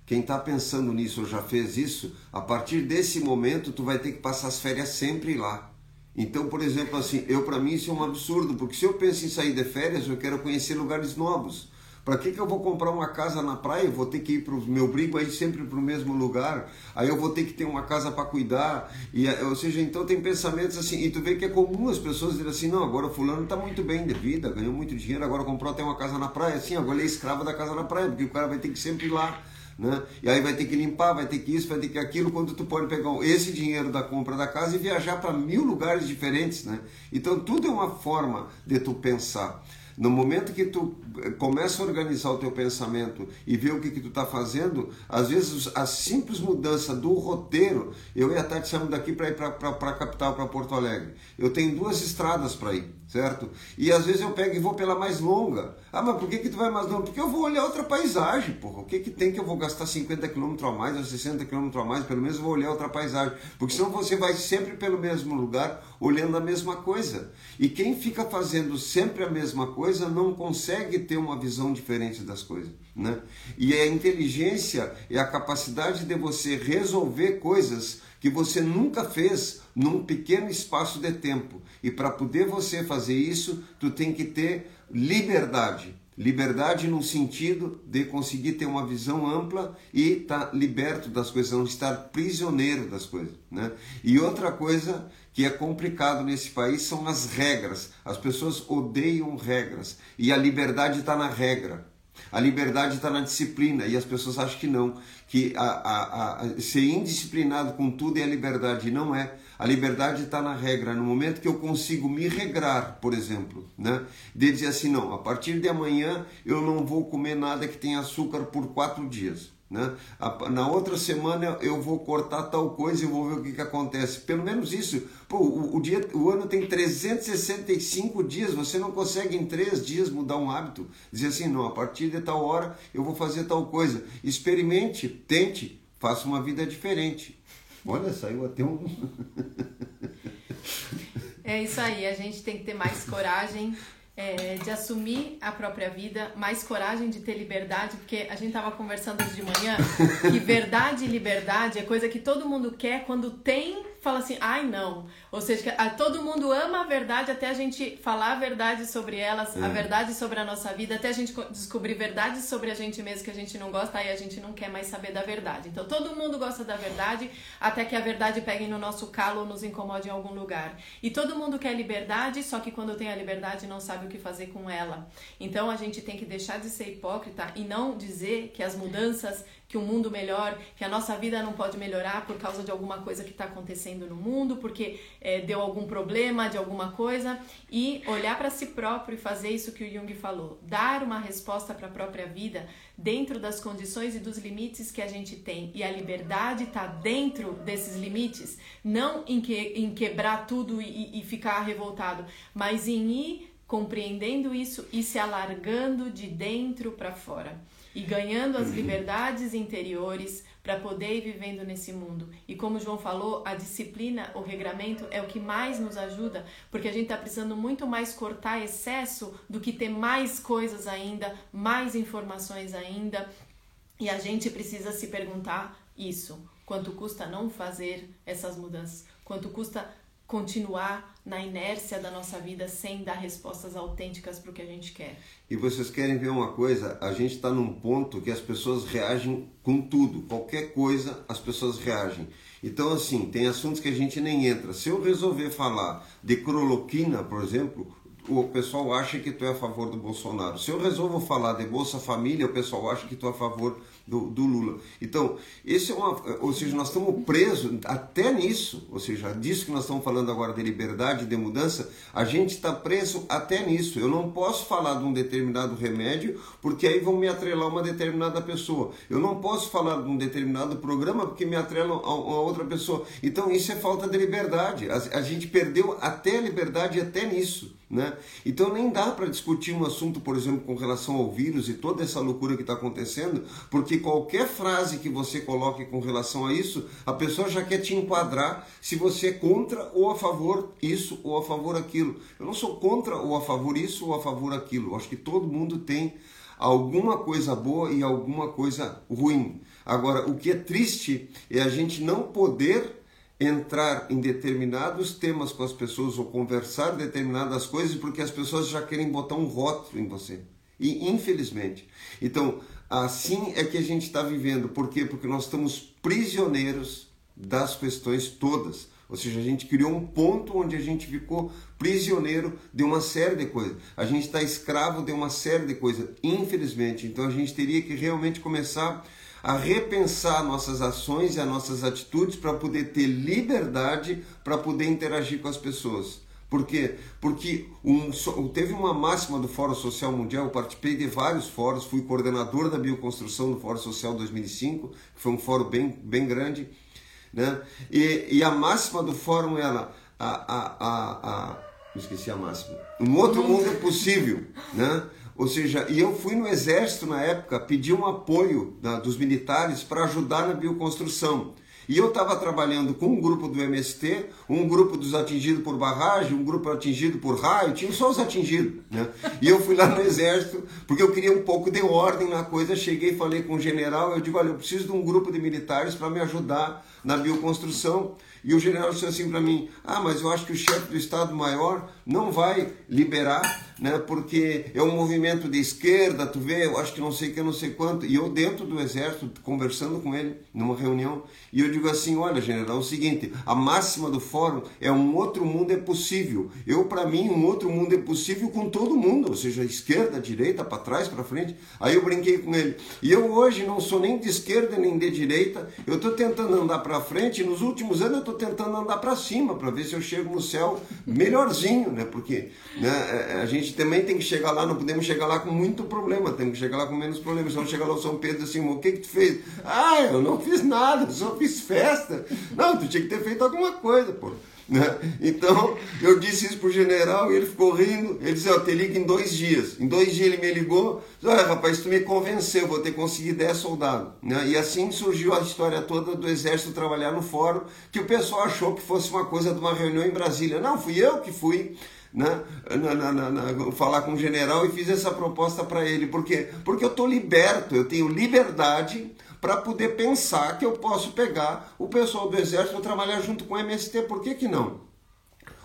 Quem está pensando nisso ou já fez isso, a partir desse momento tu vai ter que passar as férias sempre lá. Então, por exemplo, assim, eu para mim isso é um absurdo, porque se eu penso em sair de férias, eu quero conhecer lugares novos. Para que, que eu vou comprar uma casa na praia? Eu vou ter que ir para o meu brigo aí sempre para o mesmo lugar. Aí eu vou ter que ter uma casa para cuidar. E, eh, ou seja, então tem pensamentos assim. E tu vê que é comum as pessoas dizerem assim: não, agora fulano está muito bem de vida, ganhou muito dinheiro, agora comprou até uma casa na praia. Assim, agora ele é escravo da casa na praia, porque o cara vai ter que sempre ir lá. Né? E aí vai ter que limpar, vai ter que isso, vai ter que aquilo, quando tu pode pegar esse dinheiro da compra da casa e viajar para mil lugares diferentes, né? Então tudo é uma forma de tu pensar. No momento que tu eh, começa a organizar o teu pensamento e ver o que, que tu está fazendo, às vezes a simples mudança do roteiro, eu e a Tati saímos daqui para ir para a capital, para Porto Alegre. Eu tenho duas estradas para ir, certo? E às vezes eu pego e vou pela mais longa. Ah, mas por que, que tu vai mais longa? Porque eu vou olhar outra paisagem, porra. O que, que tem que eu vou gastar 50 km a mais ou 60 km a mais? Pelo menos eu vou olhar outra paisagem. Porque senão você vai sempre pelo mesmo lugar, olhando a mesma coisa. E quem fica fazendo sempre a mesma coisa não consegue ter uma visão diferente das coisas. Né? E a inteligência é a capacidade de você resolver coisas que você nunca fez num pequeno espaço de tempo. E para poder você fazer isso, tu tem que ter liberdade. Liberdade no sentido de conseguir ter uma visão ampla e estar tá liberto das coisas, não estar prisioneiro das coisas. Né? E outra coisa que é complicado nesse país são as regras. As pessoas odeiam regras e a liberdade está na regra. A liberdade está na disciplina e as pessoas acham que não, que a, a, a, ser indisciplinado com tudo é a liberdade. Não é. A liberdade está na regra. No momento que eu consigo me regrar, por exemplo, né? de dizer assim: não, a partir de amanhã eu não vou comer nada que tenha açúcar por quatro dias. Né? Na outra semana eu vou cortar tal coisa e vou ver o que, que acontece. Pelo menos isso. Pô, o, o, dia, o ano tem 365 dias, você não consegue em três dias mudar um hábito. Dizer assim, não, a partir de tal hora eu vou fazer tal coisa. Experimente, tente, faça uma vida diferente. Olha, saiu até um. é isso aí, a gente tem que ter mais coragem é, de assumir a própria vida, mais coragem de ter liberdade, porque a gente estava conversando hoje de manhã que verdade e liberdade é coisa que todo mundo quer quando tem fala assim, ai não. Ou seja, a, todo mundo ama a verdade até a gente falar a verdade sobre elas, é. a verdade sobre a nossa vida, até a gente descobrir verdades sobre a gente mesmo que a gente não gosta, aí a gente não quer mais saber da verdade. Então todo mundo gosta da verdade até que a verdade pegue no nosso calo ou nos incomode em algum lugar. E todo mundo quer liberdade, só que quando tem a liberdade não sabe o que fazer com ela. Então a gente tem que deixar de ser hipócrita e não dizer que as mudanças que o mundo melhor, que a nossa vida não pode melhorar por causa de alguma coisa que está acontecendo no mundo, porque é, deu algum problema de alguma coisa, e olhar para si próprio e fazer isso que o Jung falou, dar uma resposta para a própria vida dentro das condições e dos limites que a gente tem. E a liberdade está dentro desses limites, não em, que, em quebrar tudo e, e ficar revoltado, mas em ir compreendendo isso e se alargando de dentro para fora e ganhando as uhum. liberdades interiores para poder ir vivendo nesse mundo. E como o João falou, a disciplina, o regramento é o que mais nos ajuda, porque a gente está precisando muito mais cortar excesso do que ter mais coisas ainda, mais informações ainda. E a gente precisa se perguntar isso: quanto custa não fazer essas mudanças? quanto custa continuar na inércia da nossa vida sem dar respostas autênticas para o que a gente quer. E vocês querem ver uma coisa? A gente está num ponto que as pessoas reagem com tudo, qualquer coisa as pessoas reagem. Então, assim, tem assuntos que a gente nem entra. Se eu resolver falar de cloroquina, por exemplo, o pessoal acha que tu é a favor do Bolsonaro. Se eu resolvo falar de Bolsa Família, o pessoal acha que tu é a favor do, do Lula. Então, esse é uma, ou seja, nós estamos presos até nisso, ou seja, disso que nós estamos falando agora de liberdade, de mudança, a gente está preso até nisso. Eu não posso falar de um determinado remédio, porque aí vão me atrelar uma determinada pessoa. Eu não posso falar de um determinado programa, porque me atrelam a, outra pessoa. Então, isso é falta de liberdade. A, a gente perdeu até a liberdade até nisso. Né? Então nem dá para discutir um assunto, por exemplo, com relação ao vírus e toda essa loucura que está acontecendo, porque qualquer frase que você coloque com relação a isso, a pessoa já quer te enquadrar se você é contra ou a favor isso ou a favor aquilo. Eu não sou contra ou a favor isso ou a favor aquilo. Eu acho que todo mundo tem alguma coisa boa e alguma coisa ruim. Agora, o que é triste é a gente não poder entrar em determinados temas com as pessoas ou conversar determinadas coisas porque as pessoas já querem botar um rótulo em você. E infelizmente. Então, assim é que a gente está vivendo. Por quê? Porque nós estamos prisioneiros das questões todas. Ou seja, a gente criou um ponto onde a gente ficou prisioneiro de uma série de coisas. A gente está escravo de uma série de coisas, infelizmente. Então a gente teria que realmente começar a repensar nossas ações e as nossas atitudes para poder ter liberdade para poder interagir com as pessoas. Por quê? Porque um, teve uma máxima do Fórum Social Mundial, eu participei de vários fóruns, fui coordenador da bioconstrução do Fórum Social 2005, que foi um fórum bem, bem grande, né? E, e a máxima do fórum era a, a, a, a, esqueci a máxima. Um outro mundo é possível, né? Ou seja, e eu fui no exército na época pedir um apoio da, dos militares para ajudar na bioconstrução. E eu estava trabalhando com um grupo do MST, um grupo dos atingidos por barragem, um grupo atingido por raio, tinha só os atingidos. Né? E eu fui lá no exército, porque eu queria um pouco de ordem na coisa. Cheguei falei com o general, eu digo, olha, eu preciso de um grupo de militares para me ajudar na bioconstrução. E o general disse assim para mim: Ah, mas eu acho que o chefe do Estado-Maior não vai liberar, né? Porque é um movimento de esquerda, tu vê, eu acho que não sei que, não sei quanto. E eu, dentro do exército, conversando com ele numa reunião, e eu digo assim: Olha, general, é o seguinte, a máxima do fórum é um outro mundo é possível. Eu, para mim, um outro mundo é possível com todo mundo, ou seja, esquerda, direita, para trás, para frente. Aí eu brinquei com ele. E eu hoje não sou nem de esquerda nem de direita, eu estou tentando andar para frente. E nos últimos anos eu estou tentando andar para cima para ver se eu chego no céu melhorzinho, né? Porque né, é, a gente também tem que chegar lá, não podemos chegar lá com muito problema, temos que chegar lá com menos problemas. Então chega lá o São Pedro assim, o que que tu fez? Ah, eu não fiz nada, só fiz festa. Não, tu tinha que ter feito alguma coisa, pô. Né? Então, eu disse isso pro general e ele ficou rindo. Ele disse: Eu te ligo em dois dias. Em dois dias ele me ligou. Olha, rapaz, tu me convenceu, vou ter conseguido 10 soldados. Né? E assim surgiu a história toda do exército trabalhar no fórum, que o pessoal achou que fosse uma coisa de uma reunião em Brasília. Não, fui eu que fui. Né, na, na, na, falar com o general e fiz essa proposta para ele. Por quê? Porque eu estou liberto, eu tenho liberdade para poder pensar que eu posso pegar o pessoal do exército e trabalhar junto com o MST. Por que, que não?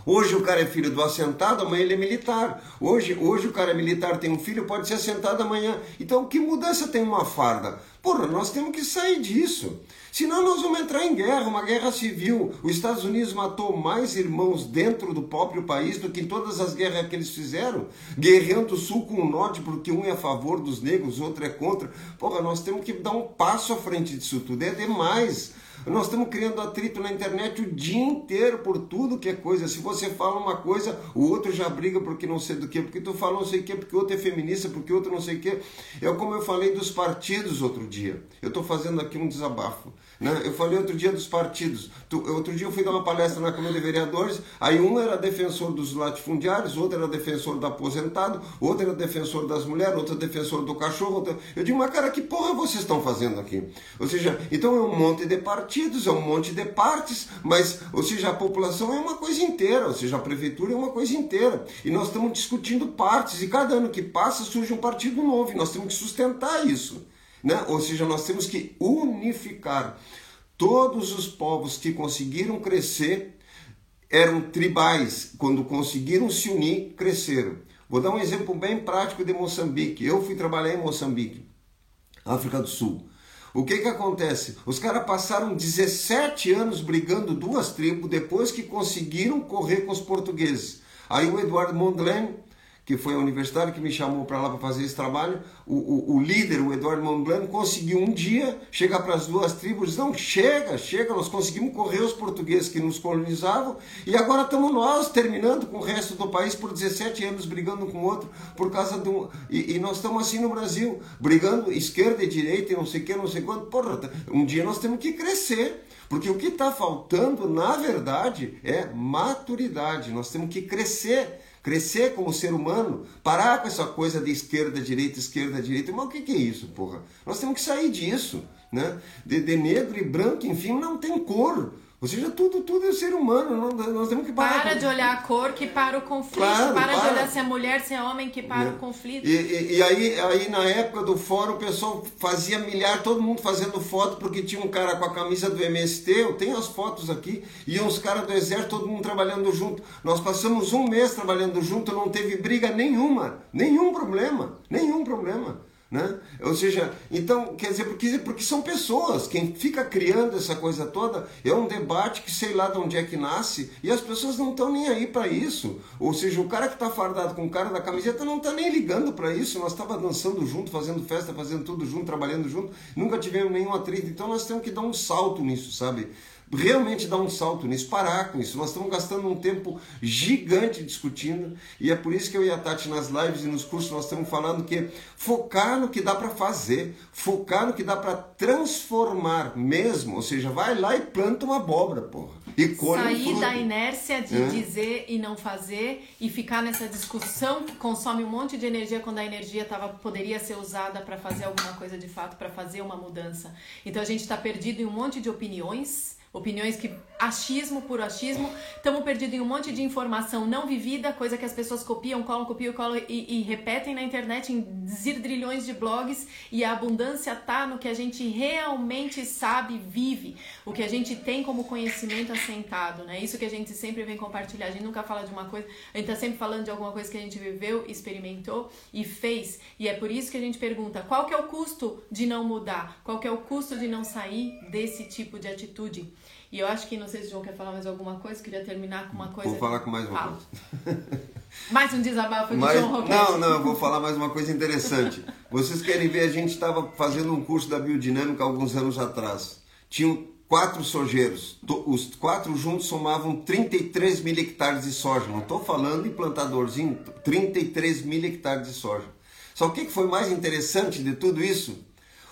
Hoje o cara é filho do assentado, amanhã ele é militar. Hoje, hoje o cara é militar, tem um filho, pode ser assentado amanhã. Então, que mudança tem uma farda? Porra, nós temos que sair disso. Senão nós vamos entrar em guerra, uma guerra civil. Os Estados Unidos matou mais irmãos dentro do próprio país do que em todas as guerras que eles fizeram, guerreando o sul com o norte, porque um é a favor dos negros, outro é contra. Porra, nós temos que dar um passo à frente disso tudo. É demais. Nós estamos criando atrito na internet o dia inteiro por tudo que é coisa. Se você fala uma coisa, o outro já briga porque não sei do que, porque tu fala não sei o que, porque o outro é feminista, porque o outro não sei o que. É como eu falei dos partidos outro dia. Eu estou fazendo aqui um desabafo. Né? Eu falei outro dia dos partidos. Outro dia eu fui dar uma palestra na Câmara de Vereadores, aí um era defensor dos latifundiários, outro era defensor do aposentado, outro era defensor das mulheres, outro defensor do cachorro. Outro... Eu digo, mas cara, que porra vocês estão fazendo aqui? Ou seja, então é um monte de partidos, é um monte de partes, mas, ou seja, a população é uma coisa inteira, ou seja, a prefeitura é uma coisa inteira. E nós estamos discutindo partes, e cada ano que passa surge um partido novo, e nós temos que sustentar isso. Né? Ou seja, nós temos que unificar todos os povos que conseguiram crescer eram tribais, quando conseguiram se unir, cresceram. Vou dar um exemplo bem prático de Moçambique. Eu fui trabalhar em Moçambique, África do Sul. O que que acontece? Os caras passaram 17 anos brigando duas tribos depois que conseguiram correr com os portugueses. Aí o Eduardo Mondlane que foi a universidade que me chamou para lá para fazer esse trabalho, o, o, o, líder, o Eduardo Montblanc, conseguiu um dia chegar para as duas tribos, não, chega, chega, nós conseguimos correr os portugueses que nos colonizavam e agora estamos nós terminando com o resto do país por 17 anos brigando com o outro por causa de um... E, e nós estamos assim no Brasil, brigando esquerda e direita e não sei o que, não sei quanto. Porra, um dia nós temos que crescer. Porque o que está faltando, na verdade, é maturidade. Nós temos que crescer crescer como ser humano, parar com essa coisa de esquerda, direita, esquerda, direita. Mas o que, que é isso, porra? Nós temos que sair disso, né? De, de negro e branco, enfim, não tem cor. Ou seja, tudo, tudo é ser humano. Nós temos que parar. Para de olhar a cor que para o conflito. Claro, para, para, de olhar se é mulher, se é homem que para é. o conflito. E, e, e, aí, aí, na época do fórum, o pessoal fazia milhar, todo mundo fazendo foto, porque tinha um cara com a camisa do MST, eu tenho as fotos aqui, e uns caras do exército, todo mundo trabalhando junto. Nós passamos um mês trabalhando junto, não teve briga nenhuma. Nenhum problema. Nenhum problema. Né? Ou seja, então, quer dizer, porque, porque são pessoas, quem fica criando essa coisa toda é um debate que sei lá de onde é que nasce e as pessoas não estão nem aí para isso. Ou seja, o cara que está fardado com o cara da camiseta não está nem ligando para isso. Nós estávamos dançando junto, fazendo festa, fazendo tudo junto, trabalhando junto, nunca tivemos nenhum atrito. Então nós temos que dar um salto nisso, sabe? Realmente dar um salto nisso, parar com isso. Nós estamos gastando um tempo gigante discutindo e é por isso que eu e a Tati nas lives e nos cursos nós estamos falando que focar no que dá para fazer, focar no que dá para transformar mesmo, ou seja, vai lá e planta uma abóbora, porra. E colhe Sair um da inércia de é. dizer e não fazer e ficar nessa discussão que consome um monte de energia quando a energia tava, poderia ser usada para fazer alguma coisa de fato, para fazer uma mudança. Então a gente está perdido em um monte de opiniões Opiniões que achismo por achismo, estamos perdidos em um monte de informação não vivida, coisa que as pessoas copiam, colam, copiam, colam e, e repetem na internet em zilhões de blogs e a abundância tá no que a gente realmente sabe, vive, o que a gente tem como conhecimento assentado, né? Isso que a gente sempre vem compartilhar. A gente nunca fala de uma coisa, a gente tá sempre falando de alguma coisa que a gente viveu, experimentou e fez. E é por isso que a gente pergunta: qual que é o custo de não mudar? Qual que é o custo de não sair desse tipo de atitude? E eu acho que, não sei se o João quer falar mais alguma coisa, queria terminar com uma coisa. Vou falar com mais uma Fala. coisa. mais um desabafo de João Roquete. Não, não, eu vou falar mais uma coisa interessante. Vocês querem ver, a gente estava fazendo um curso da biodinâmica alguns anos atrás. Tinham quatro sojeiros. Os quatro juntos somavam 33 mil hectares de soja. Não estou falando em plantadorzinho, 33 mil hectares de soja. Só o que foi mais interessante de tudo isso?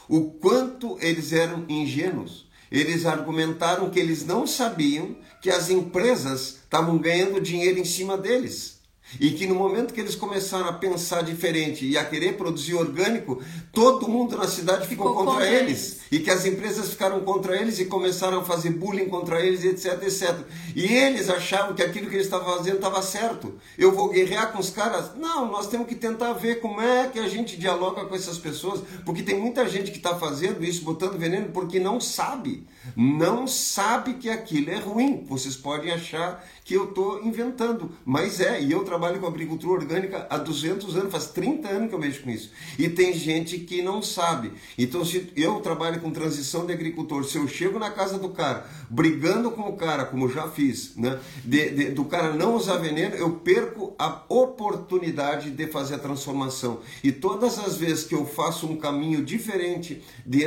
O quanto eles eram ingênuos eles argumentaram que eles não sabiam que as empresas estavam ganhando dinheiro em cima deles. E que no momento que eles começaram a pensar diferente e a querer produzir orgânico, todo mundo na cidade ficou, ficou contra, eles. eles. E que as empresas ficaram contra eles e começaram a fazer bullying contra eles, etc, etc. E eles achavam que aquilo que eles estavam fazendo estava certo. Eu vou guerrear com os caras? Não, nós temos que tentar ver como é que a gente dialoga com essas pessoas. Porque tem muita gente que está fazendo isso, botando veneno, porque não sabe. Não sabe que aquilo é ruim. Vocês podem achar que eu estou inventando. Mas é, e eu trabalho com agricultura orgânica há 200 anos, faz 30 anos que eu mexo com isso. E tem gente que não sabe. Então, se eu trabalho com transição de agricultor, se eu chego na casa do cara, brigando com o cara, como já fiz, né, de, de, do cara não usar veneno, eu perco a oportunidade de fazer a transformação. E todas as vezes que eu faço um caminho diferente de,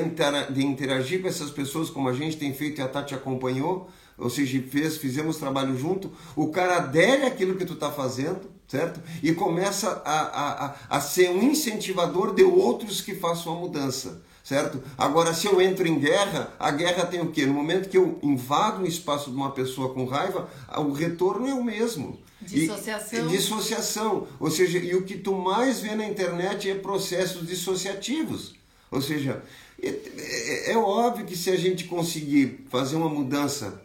de interagir com essas pessoas, como a gente tem feito e a Tati acompanhou, ou seja, fez, fizemos trabalho junto, o cara adere aquilo que tu está fazendo, certo? E começa a, a, a ser um incentivador de outros que façam a mudança, certo? Agora, se eu entro em guerra, a guerra tem o quê? No momento que eu invado um espaço de uma pessoa com raiva, o retorno é o mesmo. Dissociação. E, dissociação. Ou seja, e o que tu mais vê na internet é processos dissociativos. Ou seja, é, é, é óbvio que se a gente conseguir fazer uma mudança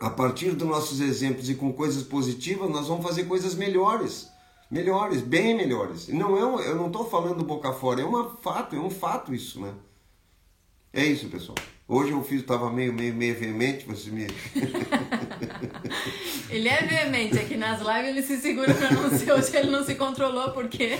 a partir dos nossos exemplos e com coisas positivas, nós vamos fazer coisas melhores. Melhores, bem melhores. Não é eu não estou falando boca fora, é um fato, é um fato isso, né? É isso, pessoal. Hoje eu fiz, estava meio, meio, meio veemente, você me. Ele é veemente, é que nas lives ele se segura pra não ser. Hoje ele não se controlou porque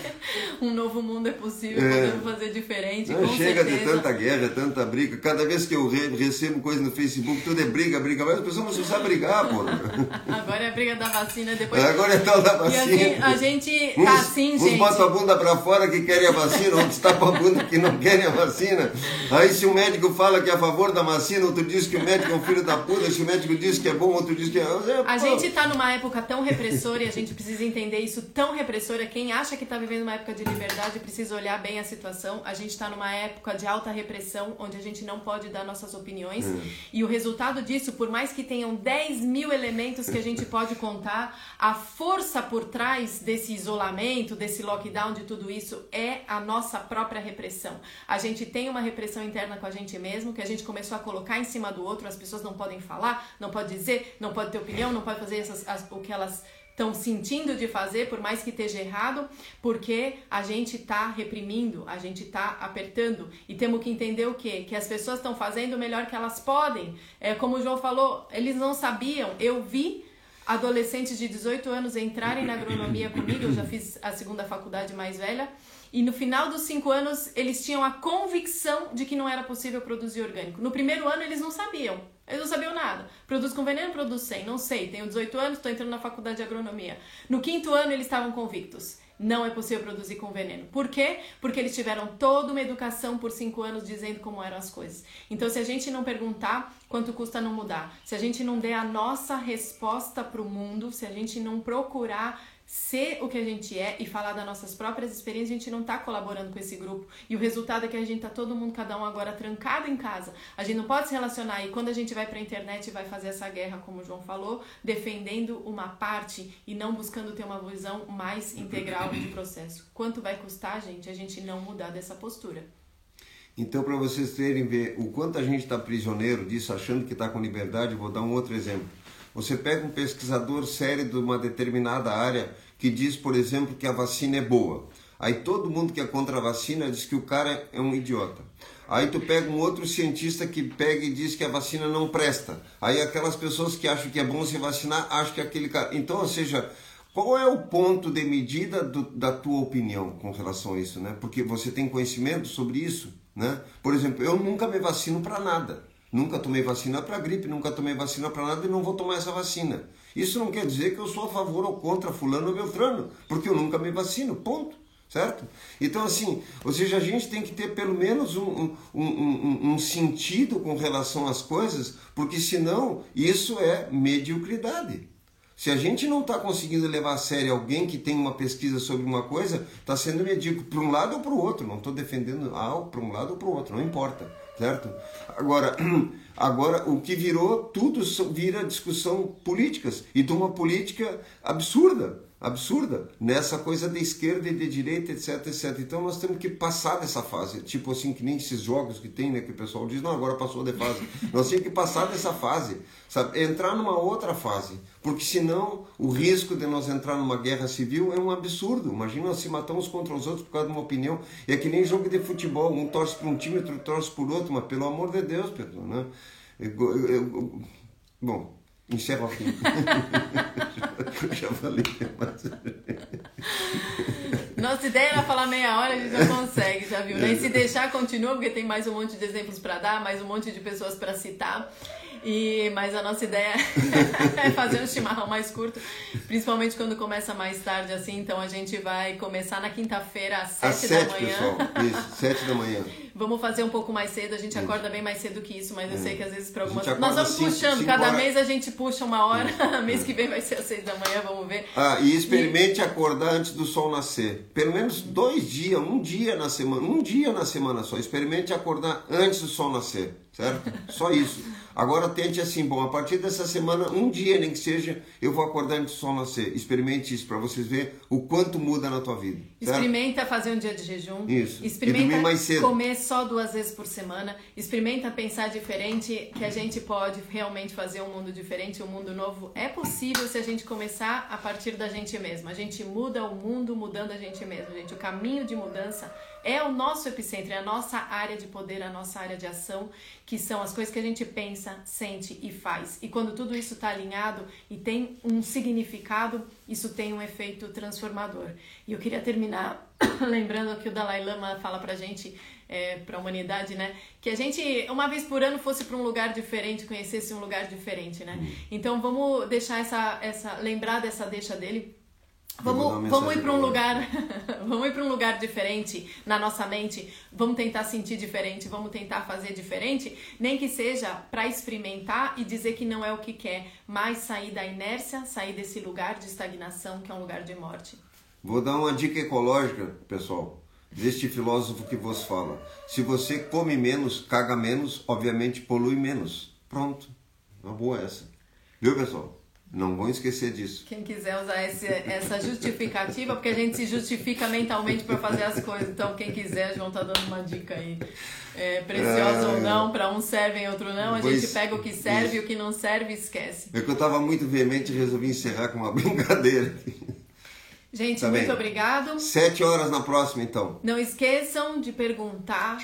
um novo mundo é possível, é. podemos fazer diferente. Não, chega certeza. de tanta guerra, tanta briga. Cada vez que eu recebo coisa no Facebook, tudo é briga, briga. Mas as pessoas não sabem brigar, pô. Agora é a briga da vacina, depois. Agora é tal da vacina. E a gente, gente uns, tá assim, uns gente. Uns botam a bunda pra fora que querem a vacina, outros tapam a bunda que não querem a vacina. Aí se o médico fala que é a favor da vacina, outro diz que o médico é um filho da puta. Se o médico diz que é bom, outro diz que é. é a gente tá numa época tão repressora e a gente precisa entender isso tão repressora. Quem acha que tá vivendo uma época de liberdade precisa olhar bem a situação. A gente tá numa época de alta repressão, onde a gente não pode dar nossas opiniões. Hum. E o resultado disso, por mais que tenham 10 mil elementos que a gente pode contar, a força por trás desse isolamento, desse lockdown, de tudo isso, é a nossa própria repressão. A gente tem uma repressão interna com a gente mesmo, que a gente começou a colocar em cima do outro, as pessoas não podem falar, não pode dizer, não pode ter opinião, não pode fazer essas, as, o que elas estão sentindo de fazer, por mais que esteja errado, porque a gente está reprimindo, a gente está apertando e temos que entender o quê? Que as pessoas estão fazendo o melhor que elas podem. É como o João falou, eles não sabiam. Eu vi adolescentes de 18 anos entrarem na agronomia comigo, eu já fiz a segunda faculdade mais velha, e no final dos cinco anos eles tinham a convicção de que não era possível produzir orgânico. No primeiro ano eles não sabiam, eles não sabiam nada. Produz com veneno, produz sem, não sei. Tenho 18 anos, estou entrando na faculdade de agronomia. No quinto ano eles estavam convictos. Não é possível produzir com veneno. Por quê? Porque eles tiveram toda uma educação por cinco anos dizendo como eram as coisas. Então, se a gente não perguntar quanto custa não mudar, se a gente não der a nossa resposta para o mundo, se a gente não procurar ser o que a gente é e falar das nossas próprias experiências, a gente não está colaborando com esse grupo. E o resultado é que a gente tá todo mundo, cada um agora trancado em casa. A gente não pode se relacionar e quando a gente vai para a internet e vai fazer essa guerra, como o João falou, defendendo uma parte e não buscando ter uma visão mais integral de processo. Quanto vai custar, gente, a gente não mudar dessa postura? Então, para vocês terem ver o quanto a gente está prisioneiro disso, achando que está com liberdade, vou dar um outro exemplo. Você pega um pesquisador sério de uma determinada área que diz, por exemplo, que a vacina é boa. Aí todo mundo que é contra a vacina diz que o cara é um idiota. Aí tu pega um outro cientista que pega e diz que a vacina não presta. Aí aquelas pessoas que acham que é bom se vacinar, acham que aquele cara. Então, ou seja, qual é o ponto de medida do, da tua opinião com relação a isso, né? Porque você tem conhecimento sobre isso, né? Por exemplo, eu nunca me vacino para nada. Nunca tomei vacina para gripe, nunca tomei vacina para nada e não vou tomar essa vacina. Isso não quer dizer que eu sou a favor ou contra fulano ou beltrano, porque eu nunca me vacino, ponto. Certo? Então, assim, ou seja, a gente tem que ter pelo menos um, um, um, um sentido com relação às coisas, porque senão isso é mediocridade. Se a gente não está conseguindo levar a sério alguém que tem uma pesquisa sobre uma coisa, está sendo medíocre para um lado ou para o outro. Não estou defendendo algo para um lado ou para o outro, não importa certo? Agora, agora o que virou, tudo vira discussão políticas e de uma política absurda, absurda, nessa coisa de esquerda e de direita, etc, etc. Então nós temos que passar dessa fase, tipo assim, que nem esses jogos que tem, né, que o pessoal diz, não, agora passou de fase. nós temos que passar dessa fase, sabe? Entrar numa outra fase, porque senão o risco de nós entrar numa guerra civil é um absurdo. Imagina nós se matamos contra os outros por causa de uma opinião. É que nem jogo de futebol, um torce por um time, outro torce por outro, mas pelo amor de Deus, Pedro, né? Eu, eu, eu, bom, Encerro aqui. já falei. Mas... Nossa ideia era falar meia hora, a gente já consegue, já viu? Né? E se deixar, continua, porque tem mais um monte de exemplos para dar, mais um monte de pessoas para citar. E, mas a nossa ideia é fazer um chimarrão mais curto, principalmente quando começa mais tarde, assim. Então a gente vai começar na quinta-feira às sete, da manhã. Pessoal. Isso, sete da manhã. Vamos fazer um pouco mais cedo, a gente acorda bem mais cedo que isso, mas eu sei que às vezes para algumas. Nós vamos cinco, puxando, cinco cada horas. mês a gente puxa uma hora, mês que vem vai ser às seis da manhã, vamos ver. Ah, e experimente e... acordar antes do sol nascer. Pelo menos dois dias, um dia na semana, um dia na semana só. Experimente acordar antes do sol nascer, certo? Só isso. Agora tente assim, bom, a partir dessa semana, um dia nem que seja, eu vou acordar antes do sol nascer. Experimente isso para vocês verem o quanto muda na tua vida. Certo? Experimenta fazer um dia de jejum. Isso. Experimenta comer só duas vezes por semana. Experimenta pensar diferente, que a gente pode realmente fazer um mundo diferente, um mundo novo. É possível se a gente começar a partir da gente mesmo. A gente muda o mundo mudando a gente mesmo, gente. O caminho de mudança é o nosso epicentro, é a nossa área de poder, a nossa área de ação, que são as coisas que a gente pensa, sente e faz. E quando tudo isso está alinhado e tem um significado, isso tem um efeito transformador. E eu queria terminar lembrando que o Dalai Lama fala pra gente, é, pra humanidade, né? Que a gente, uma vez por ano, fosse para um lugar diferente, conhecesse um lugar diferente, né? Hum. Então vamos deixar essa, essa, lembrar dessa deixa dele Vamos, vamos ir para um lugar, vamos ir para um lugar diferente na nossa mente. Vamos tentar sentir diferente, vamos tentar fazer diferente, nem que seja para experimentar e dizer que não é o que quer, mas sair da inércia, sair desse lugar de estagnação que é um lugar de morte. Vou dar uma dica ecológica, pessoal, deste filósofo que vos fala. Se você come menos, caga menos, obviamente polui menos. Pronto, uma boa essa. Viu, pessoal? Não vão esquecer disso. Quem quiser usar esse, essa justificativa, porque a gente se justifica mentalmente para fazer as coisas. Então, quem quiser, João tá dando uma dica aí. É, preciosa é... ou não, para um serve e outro não. A pois, gente pega o que serve e o que não serve esquece. É que eu estava muito veemente e resolvi encerrar com uma brincadeira. Gente, tá muito bem. obrigado. Sete horas na próxima, então. Não esqueçam de perguntar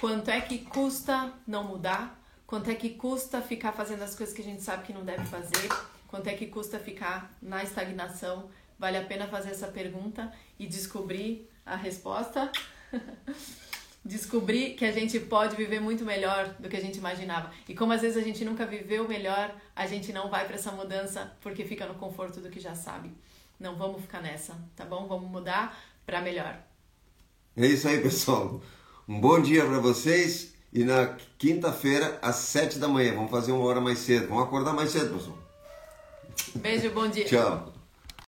quanto é que custa não mudar, quanto é que custa ficar fazendo as coisas que a gente sabe que não deve fazer. Quanto é que custa ficar na estagnação? Vale a pena fazer essa pergunta e descobrir a resposta. descobrir que a gente pode viver muito melhor do que a gente imaginava. E como às vezes a gente nunca viveu melhor, a gente não vai para essa mudança porque fica no conforto do que já sabe. Não vamos ficar nessa, tá bom? Vamos mudar para melhor. É isso aí, pessoal. Um bom dia para vocês e na quinta-feira às sete da manhã. Vamos fazer uma hora mais cedo. Vamos acordar mais cedo, pessoal. Beijo, bom dia. Tchau.